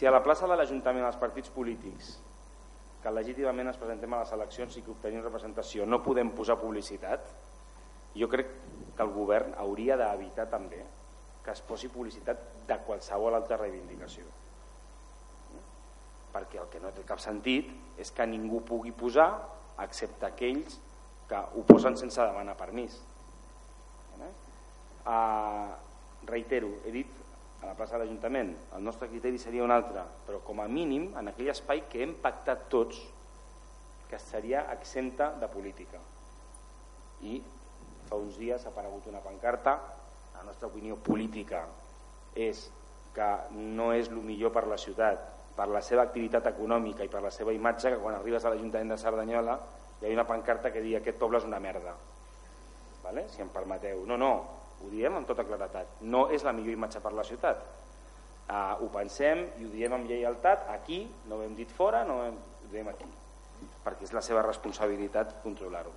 si a la plaça de l'Ajuntament els partits polítics que legítimament ens presentem a les eleccions i que obtenim representació no podem posar publicitat, jo crec que el govern hauria d'evitar també que es posi publicitat de qualsevol altra reivindicació. Perquè el que no té cap sentit és que ningú pugui posar excepte aquells que ho posen sense demanar permís. Uh, reitero, he dit a la plaça de l'Ajuntament, el nostre criteri seria un altre, però com a mínim en aquell espai que hem pactat tots que seria exempta de política. I fa uns dies ha aparegut una pancarta, la nostra opinió política és que no és el millor per la ciutat, per la seva activitat econòmica i per la seva imatge, que quan arribes a l'Ajuntament de Cerdanyola hi ha una pancarta que diu aquest poble és una merda. Vale? Si em permeteu. No, no, ho diem amb tota claretat, no és la millor imatge per la ciutat. Uh, ho pensem i ho diem amb lleialtat aquí, no ho hem dit fora, no ho, hem, ho diem aquí, perquè és la seva responsabilitat controlar-ho.